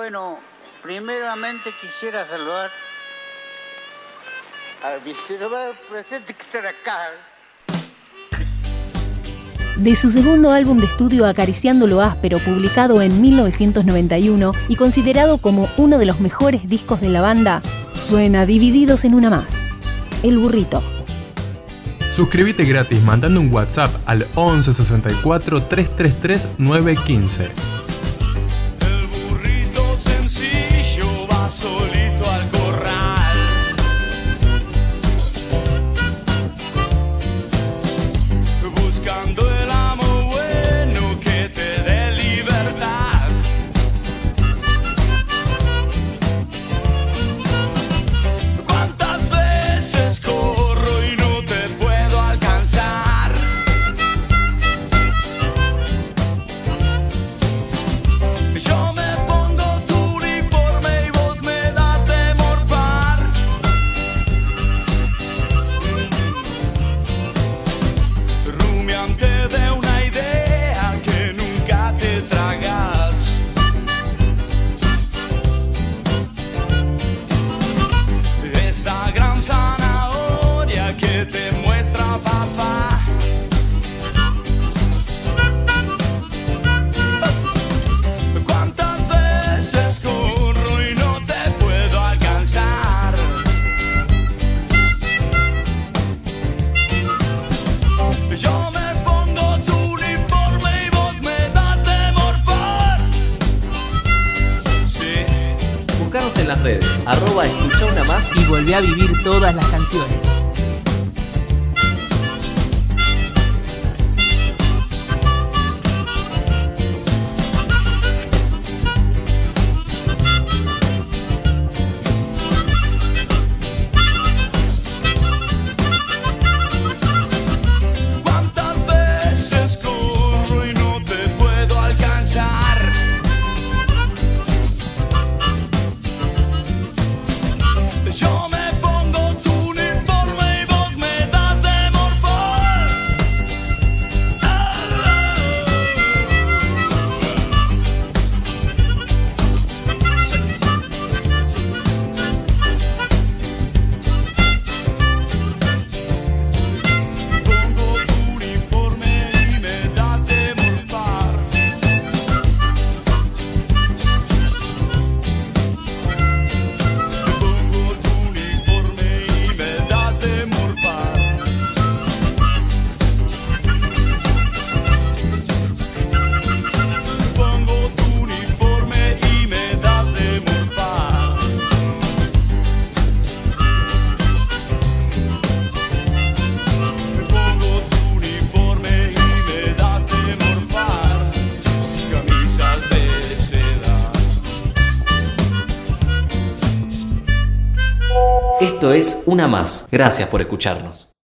Bueno, primeramente quisiera saludar al vicepresidente presente que está acá. De su segundo álbum de estudio Acariciando lo áspero, publicado en 1991 y considerado como uno de los mejores discos de la banda, suena Divididos en una más. El burrito. Suscríbete gratis mandando un WhatsApp al 11 64 333 915. Arroba escucha una más y volví a vivir todas las canciones. Esto es Una Más. Gracias por escucharnos.